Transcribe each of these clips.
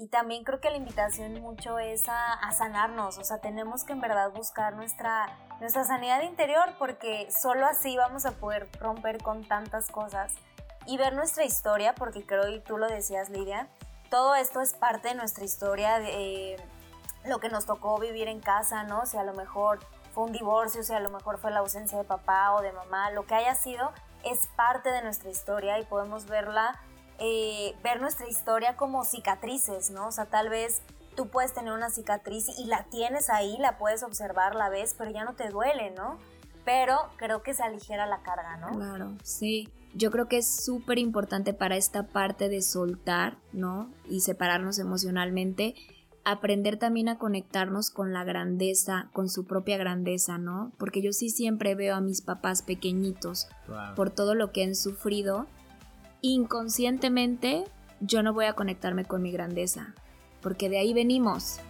y también creo que la invitación mucho es a, sanarnos, o sea, tenemos que en verdad buscar nuestra, nuestra sanidad interior porque solo así vamos a poder romper con tantas cosas y ver nuestra historia, porque creo, y tú lo decías Lidia, todo esto es parte de nuestra historia, de eh, lo que nos tocó vivir en casa, ¿no? Si a lo mejor fue un divorcio, si a lo mejor fue la ausencia de papá o de mamá, lo que haya sido, es parte de nuestra historia y podemos verla eh, ver nuestra historia como cicatrices, ¿no? O sea, tal vez tú puedes tener una cicatriz y la tienes ahí, la puedes observar, la ves, pero ya no te duele, ¿no? Pero creo que se aligera la carga, ¿no? Claro, sí. Yo creo que es súper importante para esta parte de soltar, ¿no? Y separarnos emocionalmente, aprender también a conectarnos con la grandeza, con su propia grandeza, ¿no? Porque yo sí siempre veo a mis papás pequeñitos por todo lo que han sufrido inconscientemente yo no voy a conectarme con mi grandeza, porque de ahí venimos.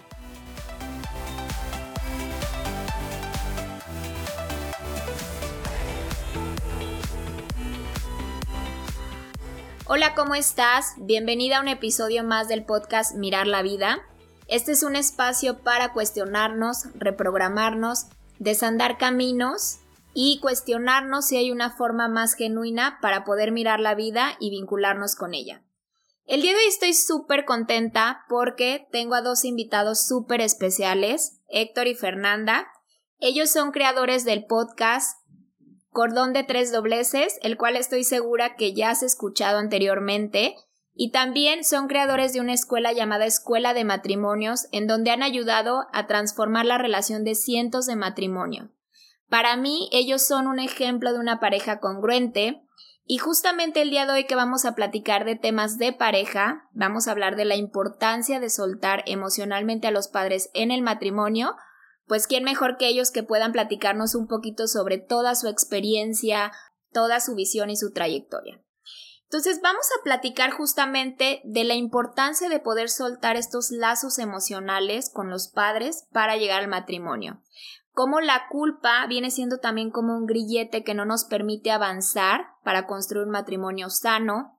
Hola, ¿cómo estás? Bienvenida a un episodio más del podcast Mirar la Vida. Este es un espacio para cuestionarnos, reprogramarnos, desandar caminos y cuestionarnos si hay una forma más genuina para poder mirar la vida y vincularnos con ella. El día de hoy estoy súper contenta porque tengo a dos invitados súper especiales, Héctor y Fernanda. Ellos son creadores del podcast Cordón de Tres Dobleces, el cual estoy segura que ya has escuchado anteriormente, y también son creadores de una escuela llamada Escuela de Matrimonios, en donde han ayudado a transformar la relación de cientos de matrimonio. Para mí, ellos son un ejemplo de una pareja congruente. Y justamente el día de hoy que vamos a platicar de temas de pareja, vamos a hablar de la importancia de soltar emocionalmente a los padres en el matrimonio, pues quién mejor que ellos que puedan platicarnos un poquito sobre toda su experiencia, toda su visión y su trayectoria. Entonces vamos a platicar justamente de la importancia de poder soltar estos lazos emocionales con los padres para llegar al matrimonio cómo la culpa viene siendo también como un grillete que no nos permite avanzar para construir un matrimonio sano,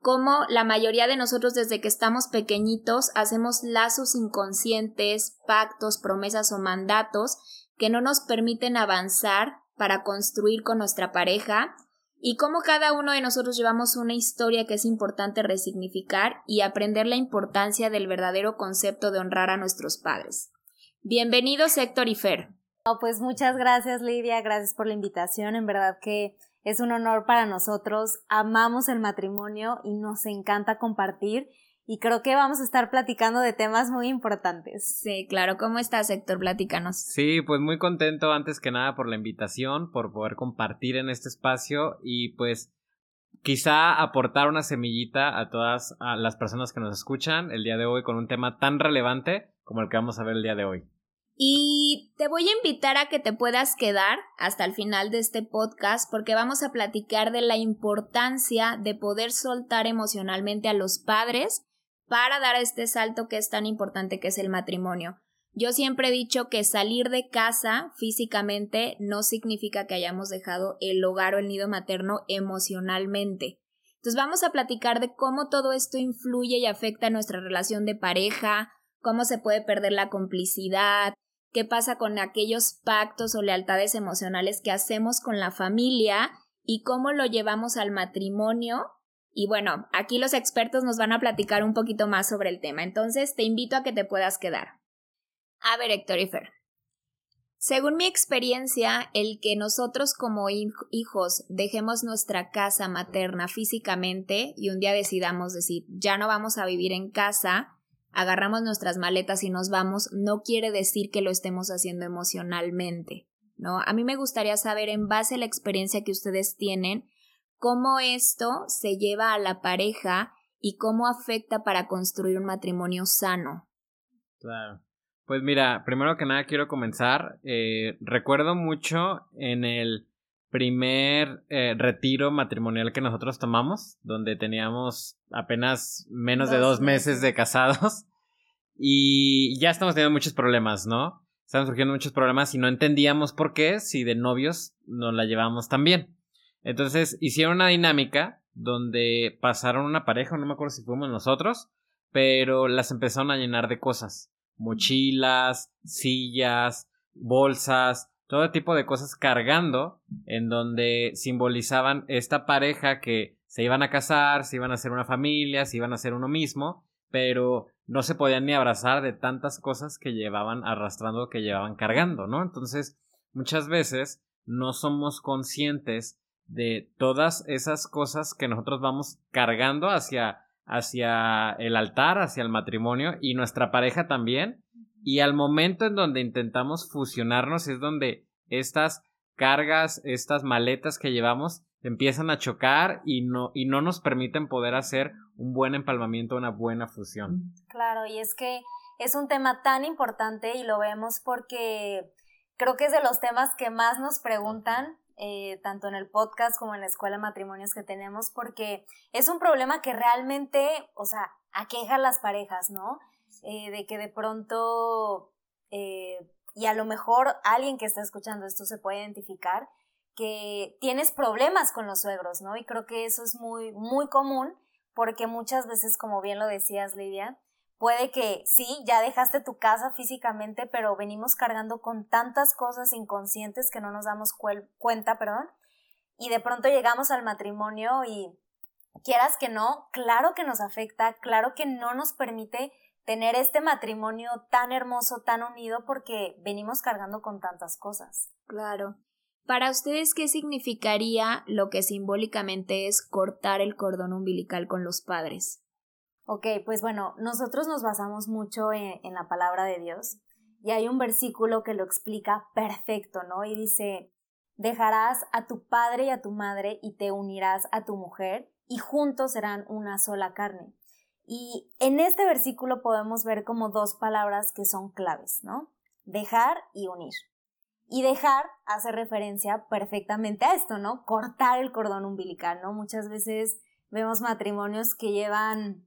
cómo la mayoría de nosotros desde que estamos pequeñitos hacemos lazos inconscientes, pactos, promesas o mandatos que no nos permiten avanzar para construir con nuestra pareja y cómo cada uno de nosotros llevamos una historia que es importante resignificar y aprender la importancia del verdadero concepto de honrar a nuestros padres. Bienvenidos Héctor y Fer pues muchas gracias Lidia, gracias por la invitación, en verdad que es un honor para nosotros, amamos el matrimonio y nos encanta compartir y creo que vamos a estar platicando de temas muy importantes. Sí, claro, ¿cómo estás Héctor? Platícanos. Sí, pues muy contento antes que nada por la invitación, por poder compartir en este espacio y pues quizá aportar una semillita a todas las personas que nos escuchan el día de hoy con un tema tan relevante como el que vamos a ver el día de hoy. Y te voy a invitar a que te puedas quedar hasta el final de este podcast porque vamos a platicar de la importancia de poder soltar emocionalmente a los padres para dar este salto que es tan importante que es el matrimonio. Yo siempre he dicho que salir de casa físicamente no significa que hayamos dejado el hogar o el nido materno emocionalmente. Entonces vamos a platicar de cómo todo esto influye y afecta nuestra relación de pareja, cómo se puede perder la complicidad, qué pasa con aquellos pactos o lealtades emocionales que hacemos con la familia y cómo lo llevamos al matrimonio. Y bueno, aquí los expertos nos van a platicar un poquito más sobre el tema, entonces te invito a que te puedas quedar. A ver, Héctor y Fer. Según mi experiencia, el que nosotros como hijos dejemos nuestra casa materna físicamente y un día decidamos decir, ya no vamos a vivir en casa, agarramos nuestras maletas y nos vamos, no quiere decir que lo estemos haciendo emocionalmente, ¿no? A mí me gustaría saber, en base a la experiencia que ustedes tienen, cómo esto se lleva a la pareja y cómo afecta para construir un matrimonio sano. Claro. Pues mira, primero que nada quiero comenzar. Eh, recuerdo mucho en el primer eh, retiro matrimonial que nosotros tomamos, donde teníamos apenas menos de dos meses. de casados y ya estamos teniendo muchos problemas, ¿no? Están surgiendo muchos problemas y no entendíamos por qué si de novios nos la llevamos tan bien. Entonces hicieron una dinámica donde pasaron una pareja, no me acuerdo si fuimos nosotros, pero las empezaron a llenar de cosas, mochilas, sillas, bolsas, todo tipo de cosas cargando, en donde simbolizaban esta pareja que se iban a casar, se iban a hacer una familia, se iban a hacer uno mismo, pero no se podían ni abrazar de tantas cosas que llevaban arrastrando, que llevaban cargando, ¿no? Entonces, muchas veces no somos conscientes de todas esas cosas que nosotros vamos cargando hacia, hacia el altar, hacia el matrimonio y nuestra pareja también. Y al momento en donde intentamos fusionarnos es donde estas cargas, estas maletas que llevamos empiezan a chocar y no, y no nos permiten poder hacer un buen empalmamiento, una buena fusión. Claro, y es que es un tema tan importante y lo vemos porque creo que es de los temas que más nos preguntan, eh, tanto en el podcast como en la escuela de matrimonios que tenemos, porque es un problema que realmente, o sea, aqueja a las parejas, ¿no? Eh, de que de pronto, eh, y a lo mejor alguien que está escuchando esto se puede identificar, que tienes problemas con los suegros, ¿no? Y creo que eso es muy, muy común porque muchas veces, como bien lo decías, Lidia, puede que sí, ya dejaste tu casa físicamente, pero venimos cargando con tantas cosas inconscientes que no nos damos cuenta, perdón, y de pronto llegamos al matrimonio y quieras que no, claro que nos afecta, claro que no nos permite tener este matrimonio tan hermoso, tan unido, porque venimos cargando con tantas cosas. Claro. Para ustedes, ¿qué significaría lo que simbólicamente es cortar el cordón umbilical con los padres? Ok, pues bueno, nosotros nos basamos mucho en, en, la palabra de Dios y hay un versículo que lo explica perfecto, ¿no? Y dice, dejarás a tu padre y a tu madre y te unirás a tu mujer y juntos serán una sola carne. Y en este versículo podemos ver como dos palabras que son claves, ¿no? Dejar y unir. Y dejar hace referencia perfectamente a esto, ¿no? Cortar el cordón umbilical, ¿no? Muchas veces vemos matrimonios que llevan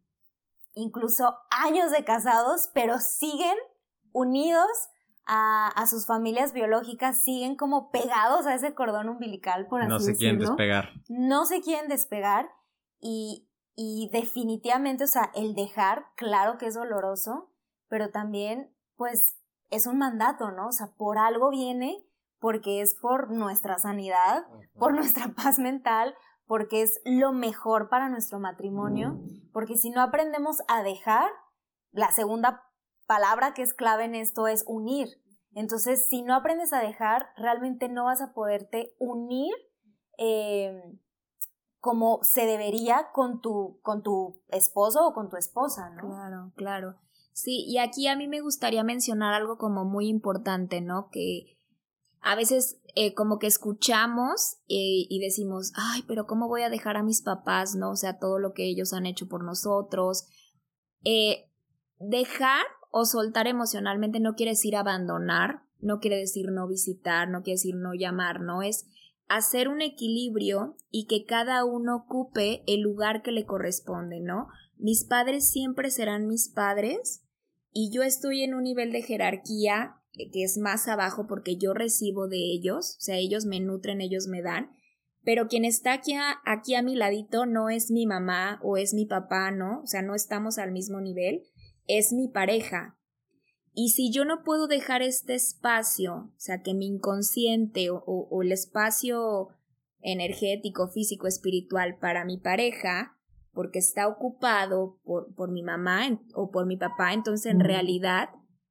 incluso años de casados, pero siguen unidos a, a, sus familias biológicas, siguen como pegados a ese cordón umbilical, por así decirlo. No se quieren despegar. No se quieren despegar y, y definitivamente, o sea, el dejar, claro que es doloroso, pero también, pues, es un mandato, ¿no? O sea, por algo viene, porque es por nuestra sanidad, por nuestra paz mental, porque es lo mejor para nuestro matrimonio, porque si no aprendemos a dejar, la segunda palabra que es clave en esto es unir. Entonces, si no aprendes a dejar, realmente no vas a poderte unir eh, como se debería con tu, con tu esposo o con tu esposa, ¿no? Claro, claro. Sí, y aquí a mí me gustaría mencionar algo como muy importante, ¿no? Que a veces eh, como que escuchamos eh, y decimos, ay, pero ¿cómo voy a dejar a mis papás, no? O sea, todo lo que ellos han hecho por nosotros. Eh, dejar o soltar emocionalmente no quiere decir abandonar, no quiere decir no visitar, no quiere decir no llamar, no es hacer un equilibrio y que cada uno ocupe el lugar que le corresponde, ¿no? Mis padres siempre serán mis padres y yo estoy en un nivel de jerarquía que es más abajo porque yo recibo de ellos, o sea, ellos me nutren, ellos me dan, pero quien está aquí a, aquí a mi ladito no es mi mamá o es mi papá, ¿no? O sea, no estamos al mismo nivel, es mi pareja. Y si yo no puedo dejar este espacio, o sea, que mi inconsciente o, o el espacio energético, físico, espiritual para mi pareja, porque está ocupado por, por mi mamá o por mi papá, entonces en realidad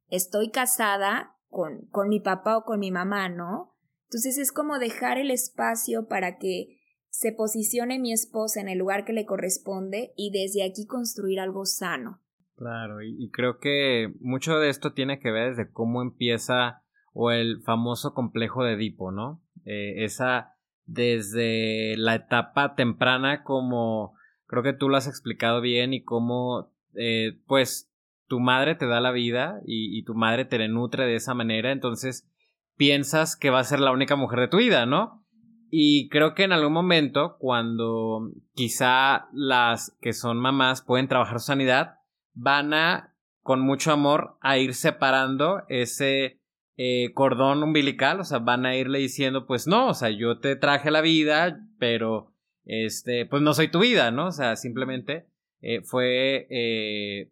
estoy casada con, con mi papá o con mi mamá, ¿no? Entonces es como dejar el espacio para que se posicione mi esposa en el lugar que le corresponde y desde aquí construir algo sano. Claro, y, creo que mucho de esto tiene que ver desde cómo empieza o el famoso complejo de Edipo, ¿no? Eh, esa desde la etapa temprana como creo que tú lo has explicado bien y cómo eh, pues tu madre te da la vida y, tu madre te nutre de esa manera, entonces piensas que va a ser la única mujer de tu vida, ¿no? Y creo que en algún momento, cuando quizá las que son mamás pueden trabajar su sanidad, van a, con mucho amor, a ir separando ese eh, cordón umbilical, o sea, van a irle diciendo, pues no, o sea, yo te traje la vida, pero, este, pues no soy tu vida, ¿no? O sea, simplemente eh, fue, eh,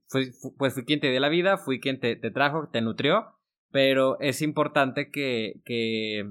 pues fui quien te dio la vida, fui quien te, te trajo, te nutrió, pero es importante que, que,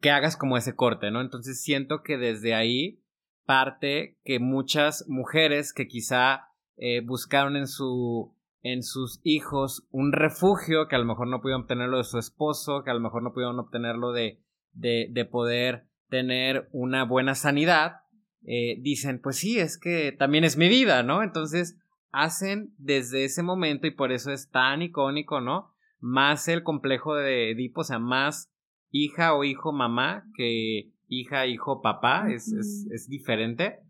que hagas como ese corte, ¿no? Entonces siento que desde ahí parte que muchas mujeres que quizá eh, buscaron en su en sus hijos un refugio que a lo mejor no pudieron obtenerlo de su esposo, que a lo mejor no pudieron obtenerlo de, de, de poder tener una buena sanidad, eh, dicen, pues sí, es que también es mi vida, ¿no? Entonces hacen desde ese momento y por eso es tan icónico, ¿no? Más el complejo de Edipo, o sea, más hija o hijo mamá que hija, hijo, papá, es, es, es diferente,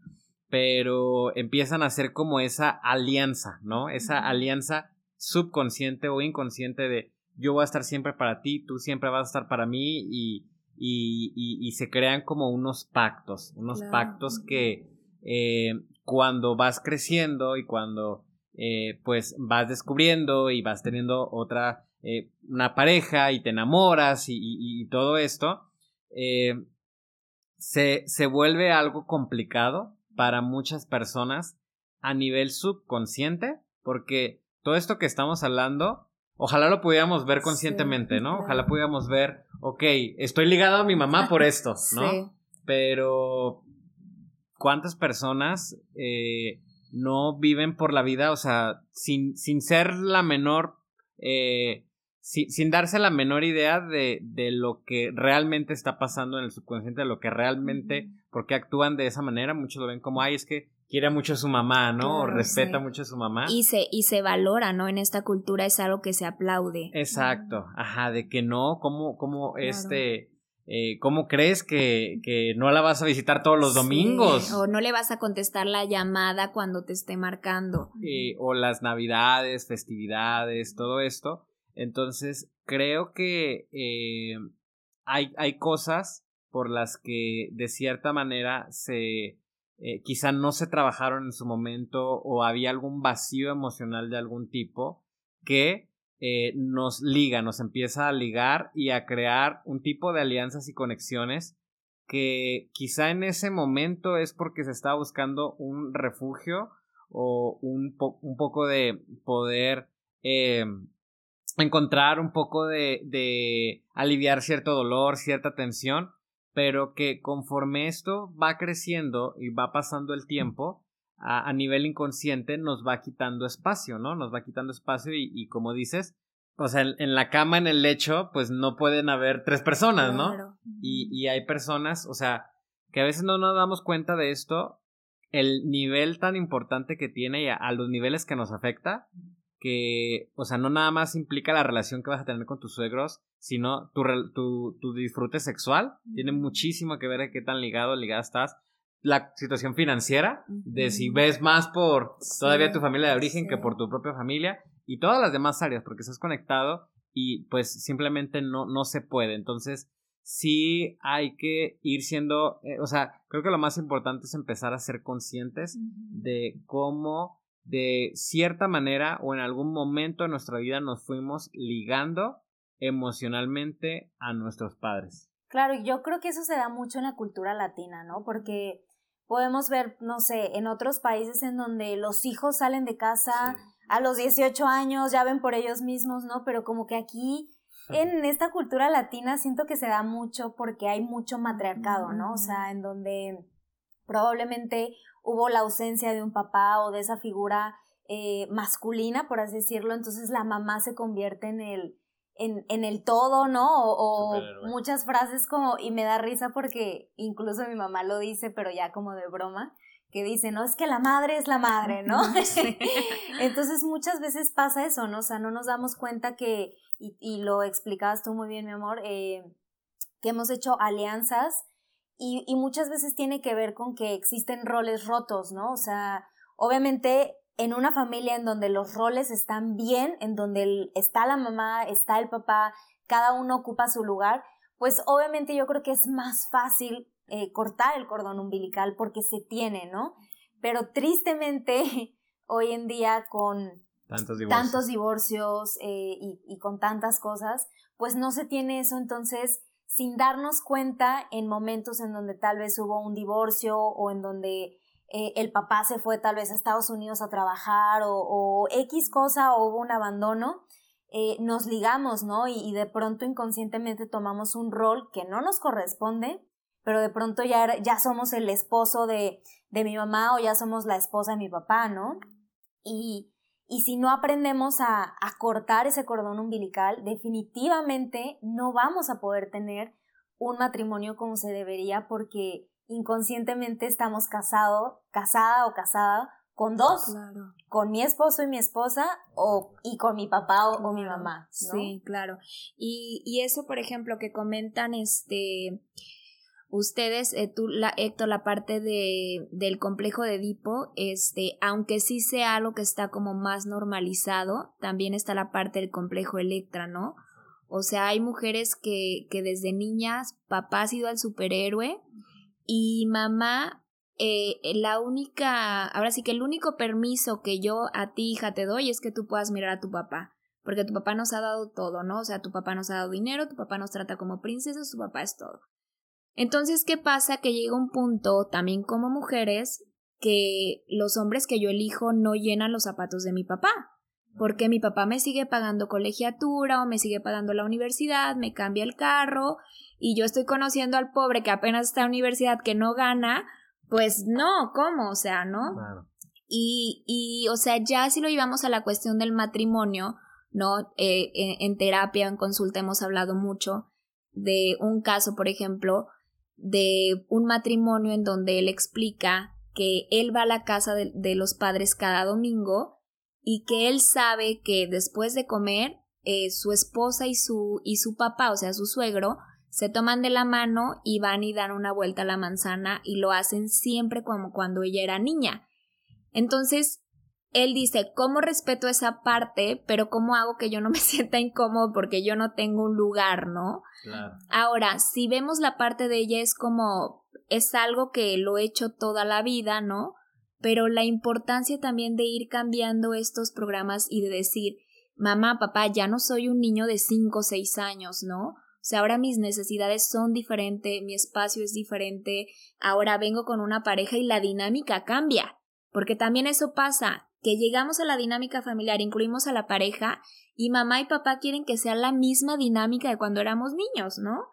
pero empiezan a hacer como esa alianza, ¿no? Esa alianza subconsciente o inconsciente de yo voy a estar siempre para ti, tú siempre vas a estar para mí y, y, se crean como unos pactos, unos pactos que eh, cuando vas creciendo y cuando eh, pues vas descubriendo y vas teniendo otra, eh, una pareja y te enamoras y, todo esto, se, se vuelve algo complicado para muchas personas a nivel subconsciente porque todo esto que estamos hablando Ojalá lo pudiéramos ver conscientemente, ¿no? Ojalá pudiéramos ver, ok, estoy ligado a mi mamá por esto, ¿no? Sí. Pero, ¿cuántas personas eh, no viven por la vida, o sea, sin, sin ser la menor, eh, sin darse la menor idea de, de, lo que realmente está pasando en el subconsciente, de lo que realmente, por qué actúan de esa manera? Muchos lo ven como, ay, es que quiere mucho a su mamá, ¿no? o respeta mucho a su mamá. Y se, y se valora, ¿no? En esta cultura es algo que se aplaude. Exacto, ajá, de que no, ¿cómo, cómo este... Eh, ¿Cómo crees que, que, no la vas a visitar todos los domingos? o no le vas a contestar la llamada cuando te esté marcando. o las navidades, festividades, todo esto. Entonces, creo que eh, hay, hay cosas por las que de cierta manera se, eh, quizá no se trabajaron en su momento o había algún vacío emocional de algún tipo que eh, nos liga, nos empieza a ligar y a crear un tipo de alianzas y conexiones que quizá en ese momento es porque se está buscando un refugio o un, un poco de poder eh, encontrar un poco de, de aliviar cierto dolor, cierta tensión, pero que conforme esto va creciendo y va pasando el tiempo, a, nivel inconsciente nos va quitando espacio, ¿no? Nos va quitando espacio y, como dices, o sea, en, la cama, en el lecho, pues no pueden haber tres personas, ¿no? Y, y hay personas, o sea, que a veces no nos damos cuenta de esto, el nivel tan importante que tiene y a los niveles que nos afecta, que, o sea, no nada más implica la relación que vas a tener con tus suegros, sino tu, tu, tu disfrute sexual. Tiene muchísimo que ver a qué tan ligado, ligada estás. La situación financiera, de si ves más por todavía tu familia de origen que por tu propia familia y todas las demás áreas, porque estás conectado y pues simplemente no, no se puede. Entonces, sí hay que ir siendo, eh, o sea, creo que lo más importante es empezar a ser conscientes de cómo de cierta manera o en algún momento de nuestra vida nos fuimos ligando emocionalmente a nuestros padres. Claro, yo creo que eso se da mucho en la cultura latina, ¿no? Porque podemos ver, no sé, en otros países en donde los hijos salen de casa a los 18 años, ya ven por ellos mismos, ¿no? Pero como que aquí en esta cultura latina siento que se da mucho porque hay mucho matriarcado, ¿no? O sea, en donde probablemente hubo la ausencia de un papá o de esa figura eh, masculina, por así decirlo, entonces la mamá se convierte en el, en, en el todo, ¿no? O, muchas frases como, y me da risa porque incluso mi mamá lo dice, pero ya como de broma, que dice, no, es que la madre es la madre, ¿no? entonces muchas veces pasa eso, ¿no? O sea, no nos damos cuenta que, y, y lo explicabas tú muy bien, mi amor, eh, que hemos hecho alianzas y, y muchas veces tiene que ver con que existen roles rotos, ¿no? O sea, obviamente en una familia en donde los roles están bien, en donde está la mamá, está el papá, cada uno ocupa su lugar, pues obviamente yo creo que es más fácil eh, cortar el cordón umbilical porque se tiene, ¿no? Pero tristemente hoy en día con tantos divorcios, eh, y, y con tantas cosas, pues no se tiene eso, entonces sin darnos cuenta en momentos en donde tal vez hubo un divorcio o en donde eh, el papá se fue tal vez a Estados Unidos a trabajar o, X cosa o hubo un abandono, eh, nos ligamos, ¿no? Y, de pronto inconscientemente tomamos un rol que no nos corresponde, pero de pronto ya, ya somos el esposo de, de mi mamá o ya somos la esposa de mi papá, ¿no? Y, y si no aprendemos a, a, cortar ese cordón umbilical, definitivamente no vamos a poder tener un matrimonio como se debería porque inconscientemente estamos casado, casada o casada con dos, con mi esposo y mi esposa o y con mi papá o, mi mamá. Sí, claro. Y, y eso, por ejemplo, que comentan este ustedes, eh, tú, la, Héctor, la parte de, del complejo de Edipo, este, aunque sí sea algo que está como más normalizado, también está la parte del complejo Electra, ¿no? O sea, hay mujeres que, que desde niñas, papá ha sido el superhéroe y mamá, eh, la única, ahora sí que el único permiso que yo a ti, hija, te doy es que tú puedas mirar a tu papá. Porque tu papá nos ha dado todo, ¿no? O sea, tu papá nos ha dado dinero, tu papá nos trata como princesas, tu papá es todo. Entonces, ¿qué pasa? Que llega un punto, también como mujeres, que los hombres que yo elijo no llenan los zapatos de mi papá. Porque mi papá me sigue pagando colegiatura o me sigue pagando la universidad, me cambia el carro y yo estoy conociendo al pobre que apenas está en universidad que no gana, pues no, ¿cómo? O sea, ¿no? Y, y, o sea, ya si lo llevamos a la cuestión del matrimonio, ¿no? Eh, en, terapia, en consulta hemos hablado mucho de un caso, por ejemplo, de un matrimonio en donde él explica que él va a la casa de, de los padres cada domingo y que él sabe que después de comer eh, su esposa y su, y su papá, o sea, su suegro, se toman de la mano y van y dan una vuelta a la manzana y lo hacen siempre como cuando ella era niña. Entonces, él dice, ¿cómo respeto esa parte, pero cómo hago que yo no me sienta incómodo porque yo no tengo un lugar, ¿no? Claro. Ahora, si vemos la parte de ella es como, es algo que lo he hecho toda la vida, ¿no? Pero la importancia también de ir cambiando estos programas y de decir, mamá, papá, ya no soy un niño de 5 o 6 años, ¿no? O sea, ahora mis necesidades son diferentes, mi espacio es diferente, ahora vengo con una pareja y la dinámica cambia, porque también eso pasa, que llegamos a la dinámica familiar, incluimos a la pareja y mamá y papá quieren que sea la misma dinámica de cuando éramos niños, ¿no?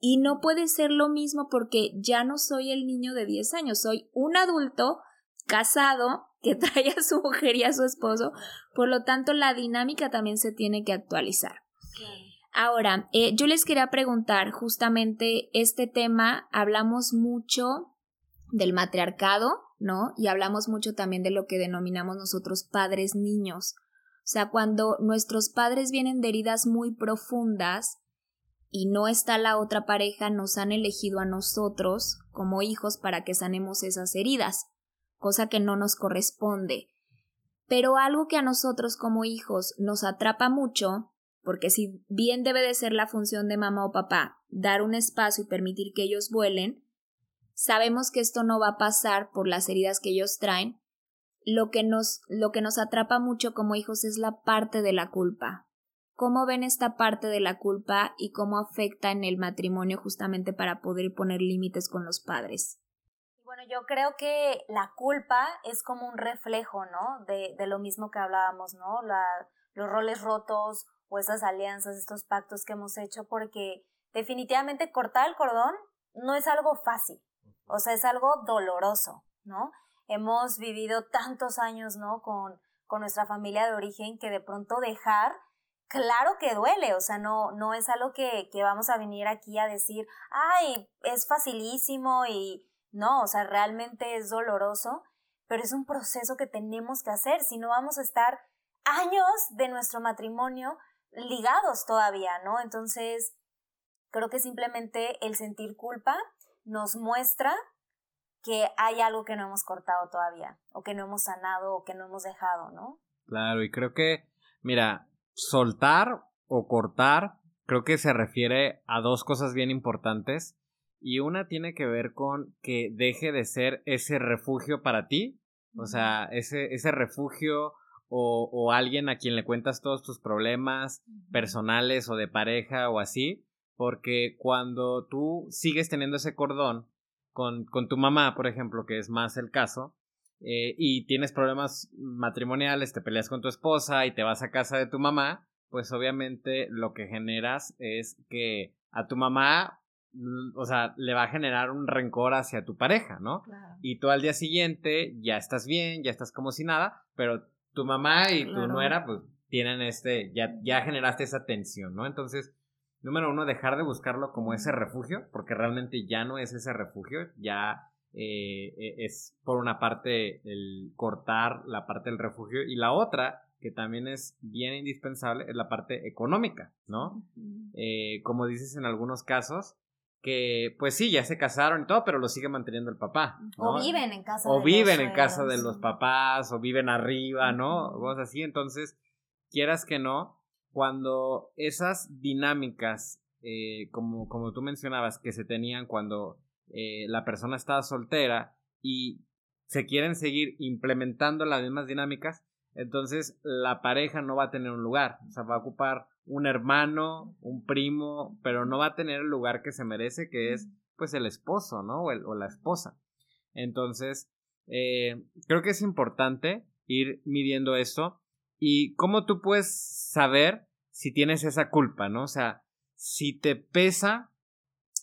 Y no puede ser lo mismo porque ya no soy el niño de 10 años, soy un adulto casado que trae a su mujer y a su esposo, por lo tanto la dinámica también se tiene que actualizar. Ahora, eh, yo les quería preguntar justamente este tema, hablamos mucho del matriarcado, ¿no? Y hablamos mucho también de lo que denominamos nosotros padres niños. O sea, cuando nuestros padres vienen de heridas muy profundas y no está la otra pareja, nos han elegido a nosotros como hijos para que sanemos esas heridas, cosa que no nos corresponde. Pero algo que a nosotros como hijos nos atrapa mucho porque si bien debe de ser la función de mamá o papá dar un espacio y permitir que ellos vuelen, sabemos que esto no va a pasar por las heridas que ellos traen. Lo que nos, lo que nos atrapa mucho como hijos es la parte de la culpa. ¿Cómo ven esta parte de la culpa y cómo afecta en el matrimonio justamente para poder poner límites con los padres? Bueno, yo creo que la culpa es como un reflejo, ¿no? De, de lo mismo que hablábamos, ¿no? La, los roles rotos o esas alianzas, estos pactos que hemos hecho, porque definitivamente cortar el cordón no es algo fácil, o sea, es algo doloroso, ¿no? Hemos vivido tantos años, ¿no? Con, con nuestra familia de origen que de pronto dejar, claro que duele, o sea, no, no es algo que, que vamos a venir aquí a decir, ay, es facilísimo y no, o sea, realmente es doloroso, pero es un proceso que tenemos que hacer, si no vamos a estar años de nuestro matrimonio ligados todavía, ¿no? Entonces, creo que simplemente el sentir culpa nos muestra que hay algo que no hemos cortado todavía, o que no hemos sanado, o que no hemos dejado, ¿no? Claro, y creo que, mira, soltar o cortar, creo que se refiere a dos cosas bien importantes. Y una tiene que ver con que deje de ser ese refugio para ti, o sea, ese, ese refugio o, o alguien a quien le cuentas todos tus problemas personales o de pareja o así, porque cuando tú sigues teniendo ese cordón, con, con tu mamá, por ejemplo, que es más el caso, eh, y tienes problemas matrimoniales, te peleas con tu esposa y te vas a casa de tu mamá, pues obviamente lo que generas es que a tu mamá, mm, o sea, le va a generar un rencor hacia tu pareja, ¿no? Y tú al día siguiente ya estás bien, ya estás como si nada, pero tu mamá y tu nuera, pues tienen este, ya, ya generaste esa tensión, ¿no? Entonces, número uno, dejar de buscarlo como ese refugio, porque realmente ya no es ese refugio, ya eh, e, es por una parte el cortar la parte del refugio y la otra que también es bien indispensable es la parte económica, ¿no? Eh, como dices en algunos casos, que pues sí, ya se casaron y todo, pero lo sigue manteniendo el papá. O viven en casa. O viven en casa de los papás, o viven arriba, ¿no? Cosas así. Entonces, quieras que no, cuando esas dinámicas, eh, como, como tú mencionabas, que se tenían cuando eh, la persona estaba soltera y se quieren seguir implementando las mismas dinámicas, entonces la pareja no va a tener un lugar, o sea, va a ocupar un hermano, un primo, pero no va a tener el lugar que se merece, que es pues el esposo, ¿no? O, o la esposa. Entonces, eh, creo que es importante ir midiendo esto y cómo tú puedes saber si tienes esa culpa, ¿no? O sea, si te pesa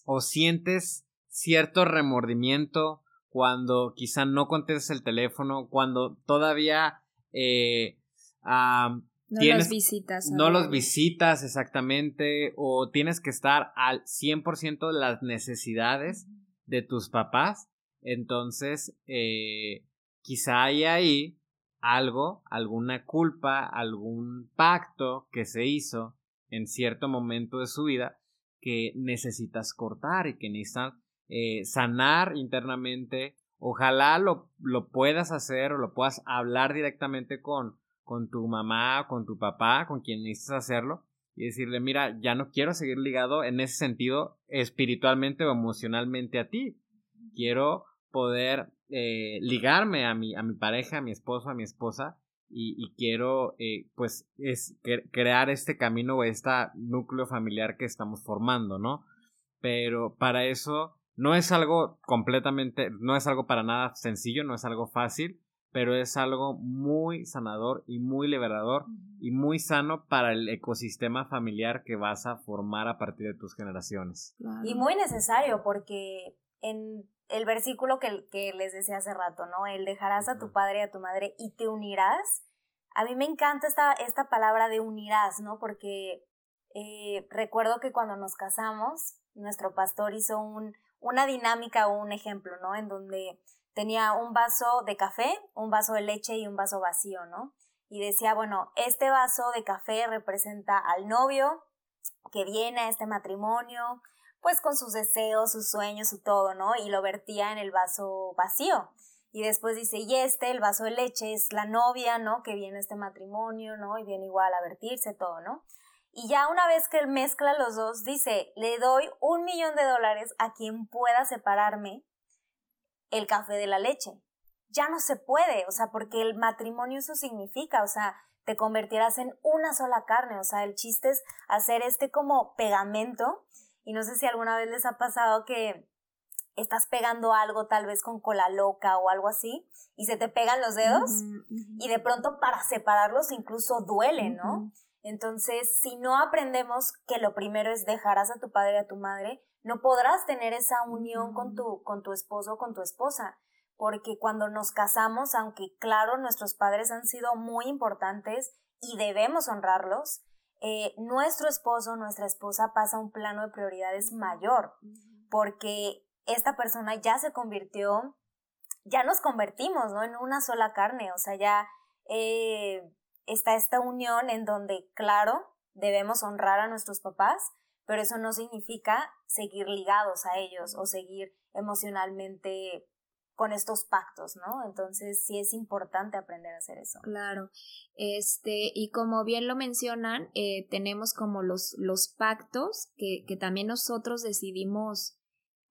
o sientes cierto remordimiento cuando quizá no contestas el teléfono, cuando todavía eh, no los visitas. No los visitas exactamente o tienes que estar al 100% de las necesidades de tus papás. Entonces, eh, quizá hay ahí algo, alguna culpa, algún pacto que se hizo en cierto momento de su vida que necesitas cortar y que necesitas eh, sanar internamente. Ojalá lo, lo, puedas hacer o lo puedas hablar directamente con, con tu mamá, con tu papá, con quien necesitas hacerlo y decirle, mira, ya no quiero seguir ligado en ese sentido espiritualmente o emocionalmente a ti. Quiero poder eh, ligarme a mi, a mi pareja, a mi esposo, a mi esposa, y, quiero, eh, pues, es crear este camino o este núcleo familiar que estamos formando, ¿no? Pero para eso no es algo completamente, no es algo para nada sencillo, no es algo fácil, pero es algo muy sanador y muy liberador y muy sano para el ecosistema familiar que vas a formar a partir de tus generaciones. Y muy necesario porque en el versículo que, que, les decía hace rato, ¿no? El dejarás a tu padre y a tu madre y te unirás. A mí me encanta esta, esta palabra de unirás, ¿no? Porque eh, recuerdo que cuando nos casamos, nuestro pastor hizo un, una dinámica o un ejemplo, ¿no? En donde tenía un vaso de café, un vaso de leche y un vaso vacío, ¿no? Y decía, bueno, este vaso de café representa al novio que viene a este matrimonio, pues con sus deseos, sus sueños, su todo, ¿no? Y lo vertía en el vaso vacío. Y después dice, y este, el vaso de leche, es la novia, ¿no? Que viene a este matrimonio, ¿no? Y viene igual a vertirse todo, ¿no? Y ya una vez que él mezcla los dos, dice, le doy un millón de dólares a quien pueda separarme el café de la leche. Ya no se puede, o sea, porque el matrimonio eso significa, o sea, te convertirás en una sola carne, o sea, el chiste es hacer este como pegamento y no sé si alguna vez les ha pasado que estás pegando algo tal vez con cola loca o algo así y se te pegan los dedos y de pronto para separarlos incluso duele, ¿no? Entonces, si no aprendemos que lo primero es dejarás a tu padre y a tu madre, no podrás tener esa unión con tu, con tu esposo o con tu esposa. Porque cuando nos casamos, aunque claro, nuestros padres han sido muy importantes y debemos honrarlos, eh, nuestro esposo, nuestra esposa pasa a un plano de prioridades mayor, porque esta persona ya se convirtió, ya nos convertimos, ¿no? En una sola carne, o sea, ya eh, está esta unión en donde, claro, debemos honrar a nuestros papás, pero eso no significa seguir ligados a ellos o seguir emocionalmente con estos pactos, ¿no? Entonces sí es importante aprender a hacer eso. Claro, este, y como bien lo mencionan, eh, tenemos como los, los pactos que, que también nosotros decidimos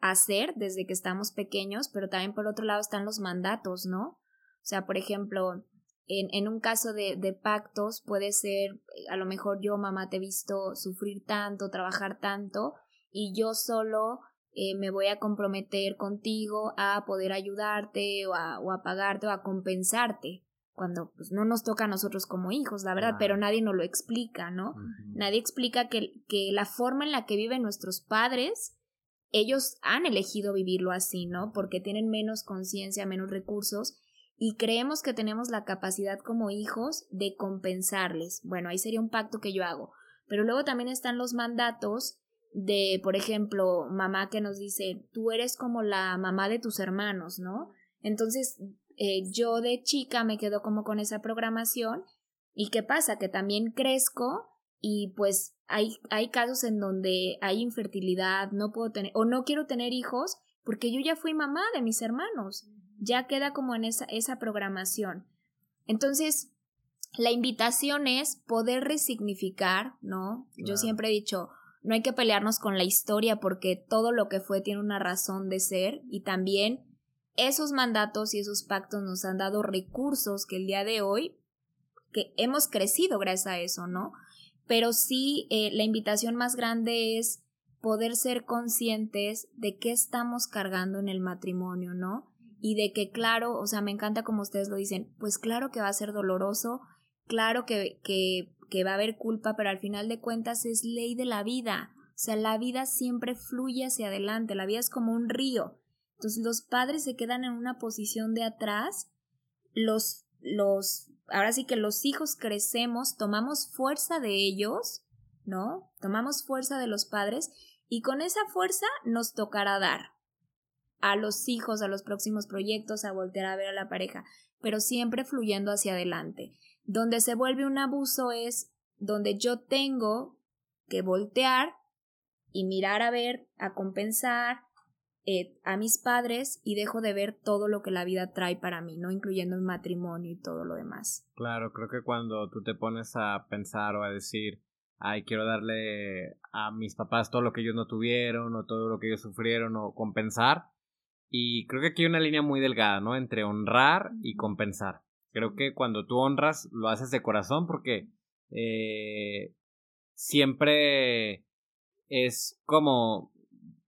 hacer desde que estamos pequeños, pero también por otro lado están los mandatos, ¿no? O sea, por ejemplo, en, en un caso de, de, pactos puede ser, eh, a lo mejor yo, mamá, te he visto sufrir tanto, trabajar tanto, y yo solo eh, me voy a comprometer contigo a poder ayudarte o a, o a pagarte o a compensarte cuando pues no nos toca a nosotros como hijos, la verdad, pero nadie nos lo explica, ¿no? Nadie explica que, que la forma en la que viven nuestros padres, ellos han elegido vivirlo así, ¿no? Porque tienen menos conciencia, menos recursos y creemos que tenemos la capacidad como hijos de compensarles. Bueno, ahí sería un pacto que yo hago. Pero luego también están los mandatos de, por ejemplo, mamá que nos dice, tú eres como la mamá de tus hermanos, ¿no? Entonces, eh, yo de chica me quedo como con esa programación y qué pasa, que también crezco y pues hay, hay casos en donde hay infertilidad, no puedo tener o no quiero tener hijos porque yo ya fui mamá de mis hermanos, ya queda como en esa, esa programación. Entonces, la invitación es poder resignificar, ¿no? Yo siempre he dicho, no hay que pelearnos con la historia porque todo lo que fue tiene una razón de ser y también esos mandatos y esos pactos nos han dado recursos que el día de hoy, que hemos crecido gracias a eso, ¿no? Pero sí, eh, la invitación más grande es poder ser conscientes de qué estamos cargando en el matrimonio, ¿no? Y de que, claro, o sea, me encanta como ustedes lo dicen, pues claro que va a ser doloroso, claro que, que, que va a haber culpa, pero al final de cuentas es ley de la vida. O sea, la vida siempre fluye hacia adelante, la vida es como un río. Entonces los padres se quedan en una posición de atrás, los, los, ahora sí que los hijos crecemos, tomamos fuerza de ellos, ¿no? Tomamos fuerza de los padres y con esa fuerza nos tocará dar a los hijos, a los próximos proyectos, a voltear a ver a la pareja, pero siempre fluyendo hacia adelante. Donde se vuelve un abuso es donde yo tengo que voltear y mirar a ver, a compensar, eh, a mis padres y dejo de ver todo lo que la vida trae para mí, ¿no? Incluyendo el matrimonio y todo lo demás. Claro, creo que cuando tú te pones a pensar o a decir, ay, quiero darle a mis papás todo lo que ellos no tuvieron o todo lo que ellos sufrieron o compensar. Y creo que aquí hay una línea muy delgada, ¿no? Entre honrar y compensar. Creo que cuando tú honras, lo haces de corazón porque eh, siempre es como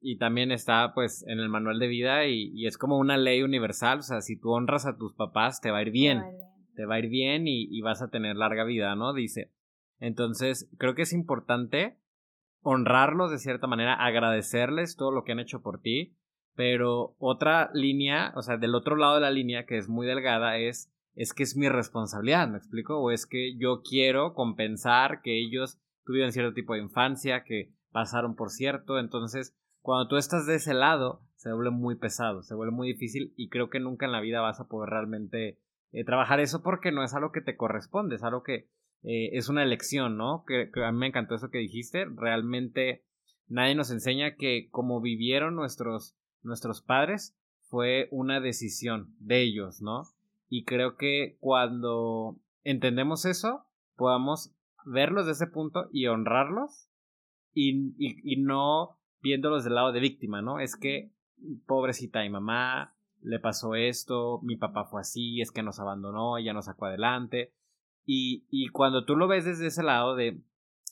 y también está pues en el manual de vida y, es como una ley universal, o sea, si tú honras a tus papás te va a ir bien, te va a ir bien y, vas a tener larga vida, ¿no? Dice. Entonces, creo que es importante honrarlos de cierta manera, agradecerles todo lo que han hecho por ti, pero otra línea, o sea, del otro lado de la línea que es muy delgada es es que es mi responsabilidad, ¿me explico? O es que yo quiero compensar que ellos tuvieron cierto tipo de infancia, que pasaron por cierto, entonces cuando tú estás de ese lado, se vuelve muy pesado, se vuelve muy difícil y creo que nunca en la vida vas a poder realmente eh, trabajar eso porque no es algo que te corresponde, es algo que eh, es una elección, ¿no? Que, a mí me encantó eso que dijiste, realmente nadie nos enseña que como vivieron nuestros, nuestros padres fue una decisión de ellos, ¿no? Y creo que cuando entendemos eso, podamos verlos de ese punto y honrarlos y, y no viéndolos del lado de víctima, ¿no? Es que, pobrecita mi mamá, le pasó esto, mi papá fue así, es que nos abandonó, ella nos sacó adelante. Y, y cuando tú lo ves desde ese lado de,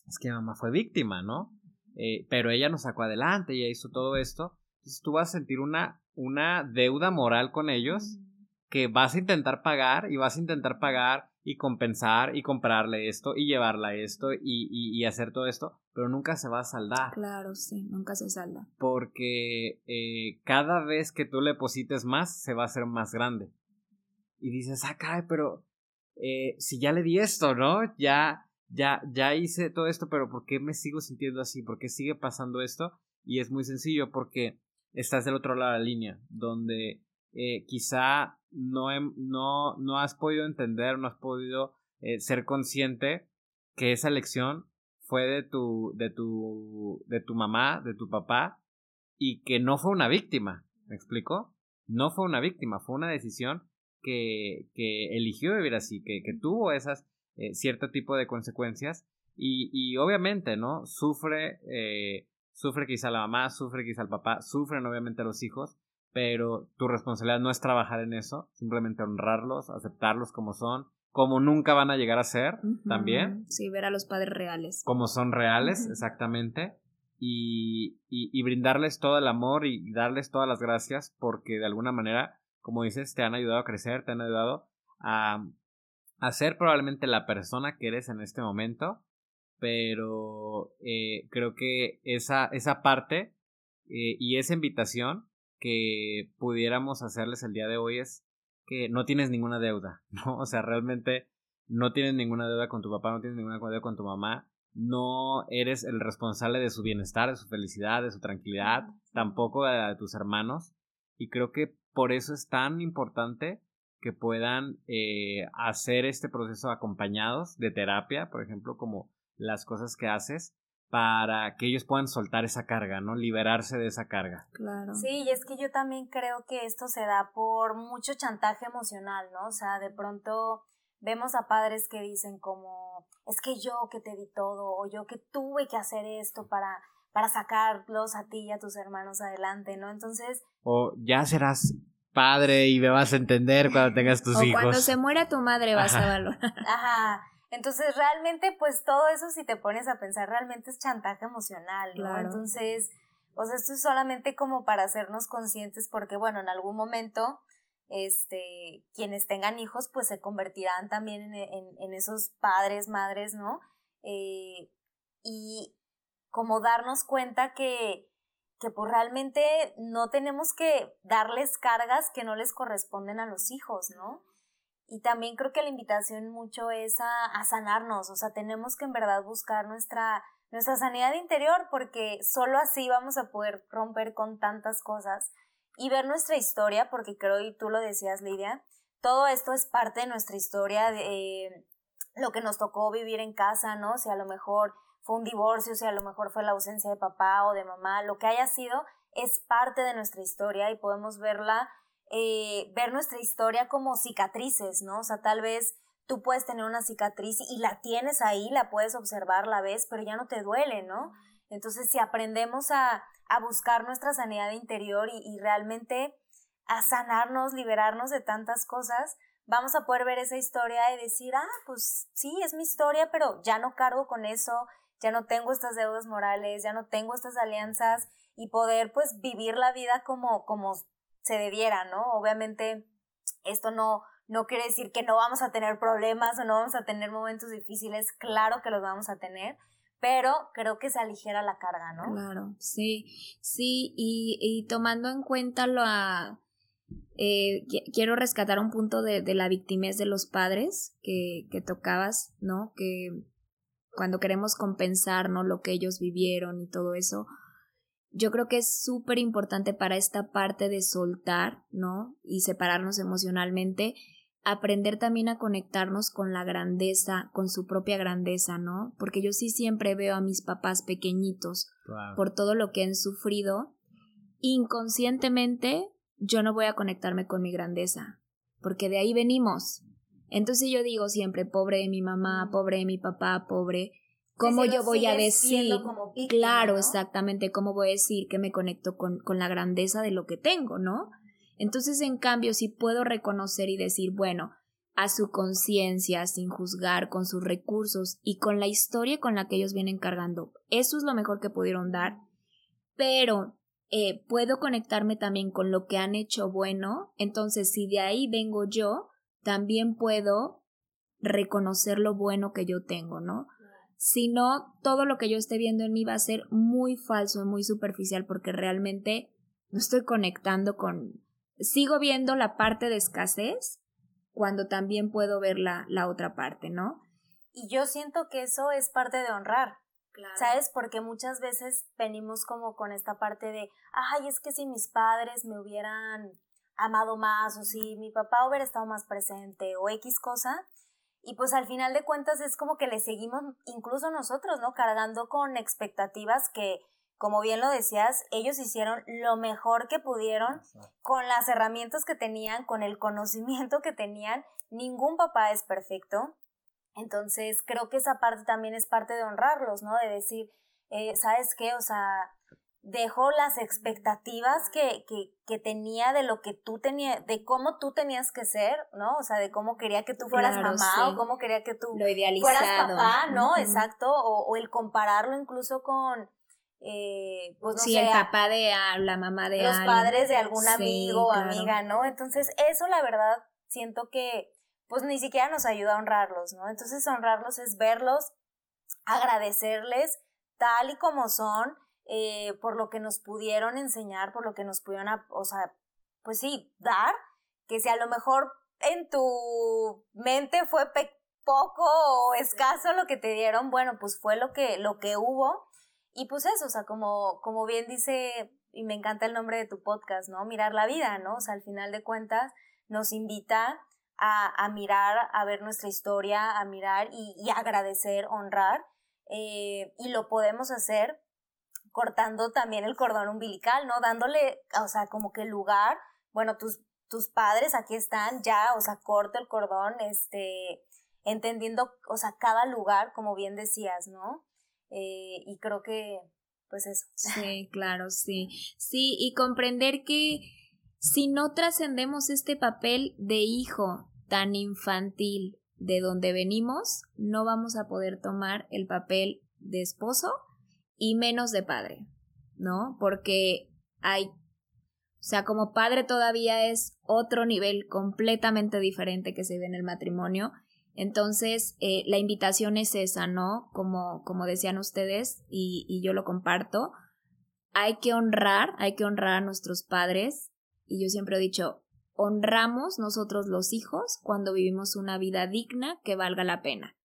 es que mi mamá fue víctima, ¿no? Eh, pero ella nos sacó adelante, ella hizo todo esto. Entonces tú vas a sentir una, una deuda moral con ellos que vas a intentar pagar y vas a intentar pagar y compensar y comprarle esto y llevarla esto y, y, hacer todo esto, pero nunca se va a saldar. Claro, sí, nunca se salda. Porque eh, cada vez que tú le deposites más, se va a hacer más grande. Y dices, ah, caray, pero eh, si ya le di esto, ¿no? Ya, ya, ya hice todo esto, pero ¿por qué me sigo sintiendo así? ¿Por qué sigue pasando esto? Y es muy sencillo, porque estás del otro lado de la línea, donde eh, quizá no, no, no has podido entender, no has podido eh, ser consciente que esa elección fue de tu, de tu, de tu mamá, de tu papá, y que no fue una víctima. ¿Me explico? No fue una víctima, fue una decisión que, que eligió vivir así, que, que tuvo esas eh, cierto tipo de consecuencias y, y obviamente, ¿no? Sufre, eh, sufre quizá la mamá, sufre quizá el papá, sufren obviamente los hijos, pero tu responsabilidad no es trabajar en eso, simplemente honrarlos, aceptarlos como son, como nunca van a llegar a ser también. Sí, ver a los padres reales. Como son reales, exactamente. y, y, brindarles todo el amor y darles todas las gracias porque de alguna manera, como dices, te han ayudado a crecer, te han ayudado a, a ser probablemente la persona que eres en este momento, pero eh, creo que esa, esa parte eh, y esa invitación que pudiéramos hacerles el día de hoy es que no tienes ninguna deuda, ¿no? O sea, realmente no tienes ninguna deuda con tu papá, no tienes ninguna deuda con tu mamá, no eres el responsable de su bienestar, de su felicidad, de su tranquilidad, tampoco de, tus hermanos. Y creo que por eso es tan importante que puedan eh, hacer este proceso acompañados de terapia, por ejemplo, como las cosas que haces, para que ellos puedan soltar esa carga, ¿no? Liberarse de esa carga. Claro. Sí, y es que yo también creo que esto se da por mucho chantaje emocional, ¿no? O sea, de pronto vemos a padres que dicen como, es que yo que te di todo, o yo que tuve que hacer esto para, para sacarlos a ti y a tus hermanos adelante, ¿no? Entonces... O ya serás padre y me vas a entender cuando tengas tus hijos. Cuando se muera tu madre vas a valorar. Ajá. Entonces, realmente, pues todo eso, si te pones a pensar, realmente es chantaje emocional, ¿no? Entonces, o sea, esto es solamente como para hacernos conscientes, porque, bueno, en algún momento este, quienes tengan hijos, pues se convertirán también en, esos padres, madres, ¿no? Eh, y como darnos cuenta que, que pues realmente no tenemos que darles cargas que no les corresponden a los hijos, ¿no? Y también creo que la invitación mucho es a, a sanarnos, o sea, tenemos que en verdad buscar nuestra, nuestra sanidad interior porque solo así vamos a poder romper con tantas cosas y ver nuestra historia, porque creo, y tú lo decías, Lidia, todo esto es parte de nuestra historia, de eh, lo que nos tocó vivir en casa, ¿no? Si a lo mejor fue un divorcio, si a lo mejor fue la ausencia de papá o de mamá, lo que haya sido, es parte de nuestra historia y podemos verla, eh, ver nuestra historia como cicatrices, ¿no? O sea, tal vez tú puedes tener una cicatriz y la tienes ahí, la puedes observar, la ves, pero ya no te duele, ¿no? Entonces, si aprendemos a, a buscar nuestra sanidad interior y, realmente a sanarnos, liberarnos de tantas cosas, vamos a poder ver esa historia y decir, ah, pues sí, es mi historia, pero ya no cargo con eso, ya no tengo estas deudas morales, ya no tengo estas alianzas y poder pues vivir la vida como, como se debiera, ¿no? Obviamente esto no, no quiere decir que no vamos a tener problemas o no vamos a tener momentos difíciles, claro que los vamos a tener, pero creo que se aligera la carga, ¿no? Claro, sí, sí, y, y tomando en cuenta lo a, eh, quiero rescatar un punto de, de, la victimez de los padres que, que tocabas, ¿no? Que cuando queremos compensar, ¿no? Lo que ellos vivieron y todo eso, yo creo que es súper importante para esta parte de soltar, ¿no? Y separarnos emocionalmente, aprender también a conectarnos con la grandeza, con su propia grandeza, ¿no? Porque yo sí siempre veo a mis papás pequeñitos por todo lo que han sufrido. Inconscientemente yo no voy a conectarme con mi grandeza, porque de ahí venimos. Entonces yo digo siempre, pobre de mi mamá, pobre de mi papá, pobre. ¿Cómo yo voy a decir? claro, exactamente, ¿cómo voy a decir que me conecto con, con la grandeza de lo que tengo, ¿no? Entonces, en cambio, si puedo reconocer y decir, bueno, a su conciencia, sin juzgar, con sus recursos y con la historia con la que ellos vienen cargando, eso es lo mejor que pudieron dar, pero eh, puedo conectarme también con lo que han hecho bueno, entonces si de ahí vengo yo, también puedo reconocer lo bueno que yo tengo, ¿no? Si no, todo lo que yo esté viendo en mí va a ser muy falso y muy superficial porque realmente no estoy conectando con, sigo viendo la parte de escasez cuando también puedo ver la, la otra parte, ¿no? Y yo siento que eso es parte de honrar. ¿Sabes? Porque muchas veces venimos como con esta parte de, ay, es que si mis padres me hubieran amado más o si mi papá hubiera estado más presente o X cosa. Y pues al final de cuentas es como que le seguimos incluso nosotros, ¿no? Cargando con expectativas que como bien lo decías, ellos hicieron lo mejor que pudieron con las herramientas que tenían, con el conocimiento que tenían. Ningún papá es perfecto. Entonces, creo que esa parte también es parte de honrarlos, ¿no? De decir, eh, ¿sabes qué? O sea, dejo las expectativas que, que, que, tenía de lo que tú tenías, de cómo tú tenías que ser, ¿no? O sea, de cómo quería que tú fueras mamá o cómo quería que tú fueras papá, ¿no? Exacto. O, o el compararlo incluso con eh, pues no sí, el papá de la mamá de los padres de algún amigo o amiga, ¿no? Entonces, eso la verdad siento que pues ni siquiera nos ayuda a honrarlos, ¿no? Entonces, honrarlos es verlos, agradecerles tal y como son, eh, por lo que nos pudieron enseñar, por lo que nos pudieron, o sea, pues sí, dar, que si a lo mejor en tu mente fue poco o escaso lo que te dieron, bueno, pues fue lo que, lo que hubo y pues eso, o sea, como, como bien dice, y me encanta el nombre de tu podcast, ¿no? Mirar la vida, ¿no? O sea, al final de cuentas nos invita a, a mirar, a ver nuestra historia, a mirar y, y agradecer, honrar. Eh, y lo podemos hacer cortando también el cordón umbilical, ¿no? Dándole, o sea, como que lugar, bueno, tus, tus padres aquí están, ya, o sea, corto el cordón, este, entendiendo, o sea, cada lugar, como bien decías, ¿no? Eh, y creo que, pues eso. Sí, claro, sí. Sí, y comprender que si no trascendemos este papel de hijo tan infantil de donde venimos, no vamos a poder tomar el papel de esposo y menos de padre, ¿no? Porque hay, o sea, como padre todavía es otro nivel completamente diferente que se ve en el matrimonio entonces, eh, la invitación es esa, ¿no? Como, como decían ustedes, y, y yo lo comparto, hay que honrar, hay que honrar a nuestros padres, y yo siempre he dicho, honramos nosotros los hijos cuando vivimos una vida digna que valga la pena.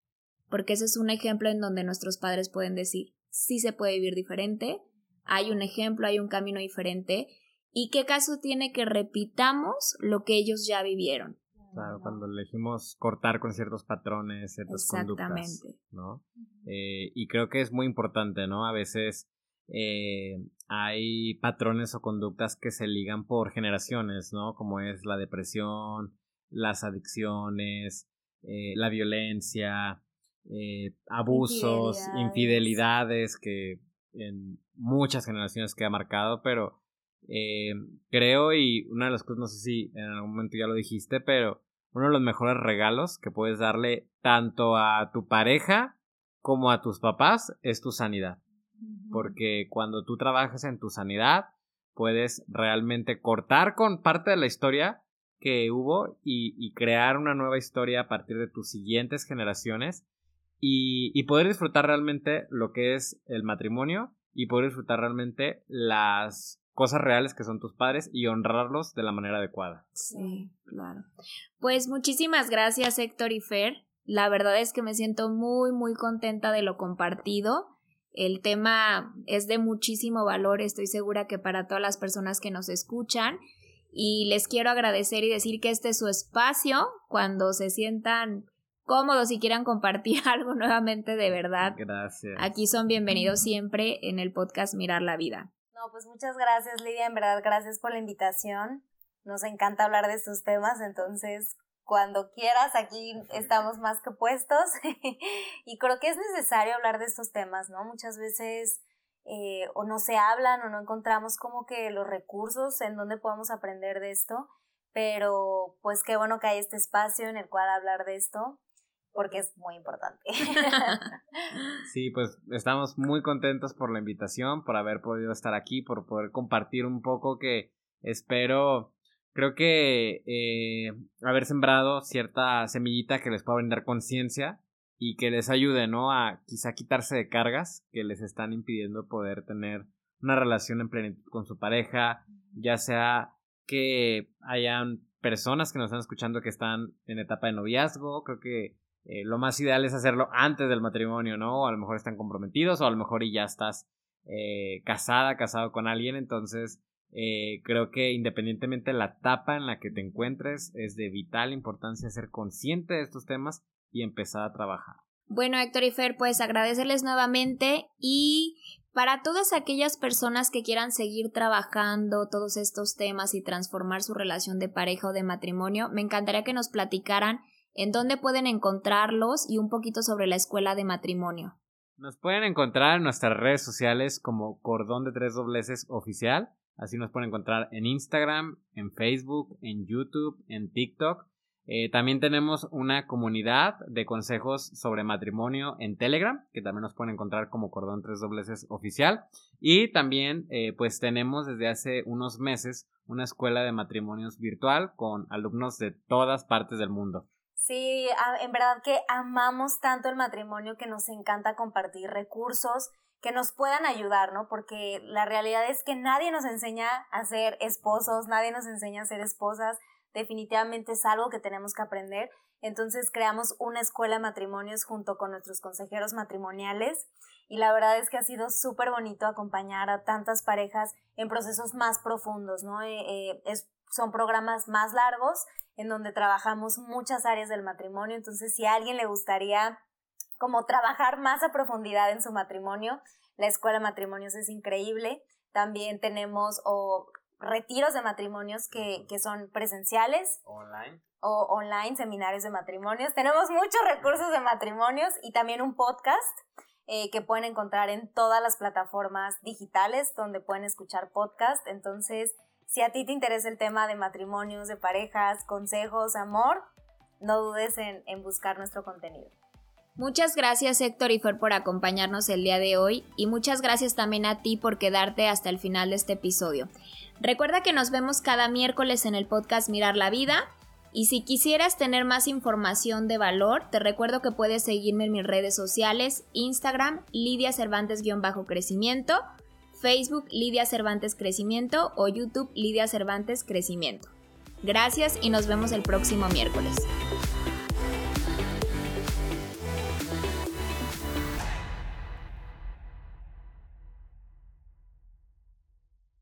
Porque ese es un ejemplo en donde nuestros padres pueden decir, sí se puede vivir diferente, hay un ejemplo, hay un camino diferente, y qué caso tiene que repitamos lo que ellos ya vivieron. Claro, cuando elegimos cortar con ciertos patrones, ciertas conductas, ¿no? Eh, y creo que es muy importante, ¿no? A veces eh, hay patrones o conductas que se ligan por generaciones, ¿no? Como es la depresión, las adicciones, eh, la violencia, abusos, infidelidades. que en muchas generaciones queda marcado, pero eh, creo y una de las cosas, no sé si en algún momento ya lo dijiste, pero uno de los mejores regalos que puedes darle tanto a tu pareja como a tus papás es tu sanidad. Porque cuando tú trabajas en tu sanidad, puedes realmente cortar con parte de la historia que hubo y, crear una nueva historia a partir de tus siguientes generaciones y, poder disfrutar realmente lo que es el matrimonio y poder disfrutar realmente las cosas reales que son tus padres y honrarlos de la manera adecuada. Sí, claro. Pues muchísimas gracias Héctor y Fer. La verdad es que me siento muy, muy contenta de lo compartido. El tema es de muchísimo valor, estoy segura que para todas las personas que nos escuchan. Y les quiero agradecer y decir que este es su espacio cuando se sientan cómodos y quieran compartir algo nuevamente de verdad. Gracias. Aquí son bienvenidos siempre en el podcast Mirar la Vida. No, pues muchas gracias Lidia, en verdad gracias por la invitación. Nos encanta hablar de estos temas, entonces cuando quieras, aquí estamos más que puestos y creo que es necesario hablar de estos temas, ¿no? Muchas veces eh, o no se hablan o no encontramos como que los recursos en donde podamos aprender de esto, pero pues qué bueno que hay este espacio en el cual hablar de esto porque es muy importante. sí, pues estamos muy contentos por la invitación, por haber podido estar aquí, por poder compartir un poco que espero, creo que eh, haber sembrado cierta semillita que les pueda brindar conciencia y que les ayude, ¿no? A quizá quitarse de cargas que les están impidiendo poder tener una relación en plenitud con su pareja, ya sea que hayan personas que nos están escuchando que están en etapa de noviazgo, creo que eh, lo más ideal es hacerlo antes del matrimonio, ¿no? O a lo mejor están comprometidos o a lo mejor ya estás eh, casada, casado con alguien, entonces eh, creo que independientemente de la etapa en la que te encuentres, es de vital importancia ser consciente de estos temas y empezar a trabajar. Bueno, Héctor y Fer, pues agradecerles nuevamente y para todas aquellas personas que quieran seguir trabajando todos estos temas y transformar su relación de pareja o de matrimonio, me encantaría que nos platicaran en dónde pueden encontrarlos y un poquito sobre la escuela de matrimonio. Nos pueden encontrar en nuestras redes sociales como Cordón de Tres Dobleces Oficial. Así nos pueden encontrar en Instagram, en Facebook, en YouTube, en TikTok. Eh, también tenemos una comunidad de consejos sobre matrimonio en Telegram, que también nos pueden encontrar como Cordón 3 dobleces oficial. Y también, eh, pues tenemos desde hace unos meses una escuela de matrimonios virtual con alumnos de todas partes del mundo. Sí, en verdad que amamos tanto el matrimonio que nos encanta compartir recursos que nos puedan ayudar, ¿no? Porque la realidad es que nadie nos enseña a ser esposos, nadie nos enseña a ser esposas, definitivamente es algo que tenemos que aprender. Entonces creamos una escuela de matrimonios junto con nuestros consejeros matrimoniales y la verdad es que ha sido súper bonito acompañar a tantas parejas en procesos más profundos, ¿no? Eh, eh, son programas más largos en donde trabajamos muchas áreas del matrimonio, entonces si a alguien le gustaría como trabajar más a profundidad en su matrimonio, la escuela de matrimonios es increíble. También tenemos o retiros de matrimonios que, son presenciales. Online. O online, seminarios de matrimonios. Tenemos muchos recursos de matrimonios y también un podcast eh, que pueden encontrar en todas las plataformas digitales donde pueden escuchar podcast. Entonces, si a ti te interesa el tema de matrimonios, de parejas, consejos, amor, no dudes en, en buscar nuestro contenido. Muchas gracias Héctor y Fer por acompañarnos el día de hoy y muchas gracias también a ti por quedarte hasta el final de este episodio. Recuerda que nos vemos cada miércoles en el podcast Mirar la Vida. Y si quisieras tener más información de valor, te recuerdo que puedes seguirme en mis redes sociales, Instagram, Lidia Cervantes-crecimiento, Facebook, Lidia Cervantes Crecimiento o YouTube, Lidia Cervantes Crecimiento. Gracias y nos vemos el próximo miércoles.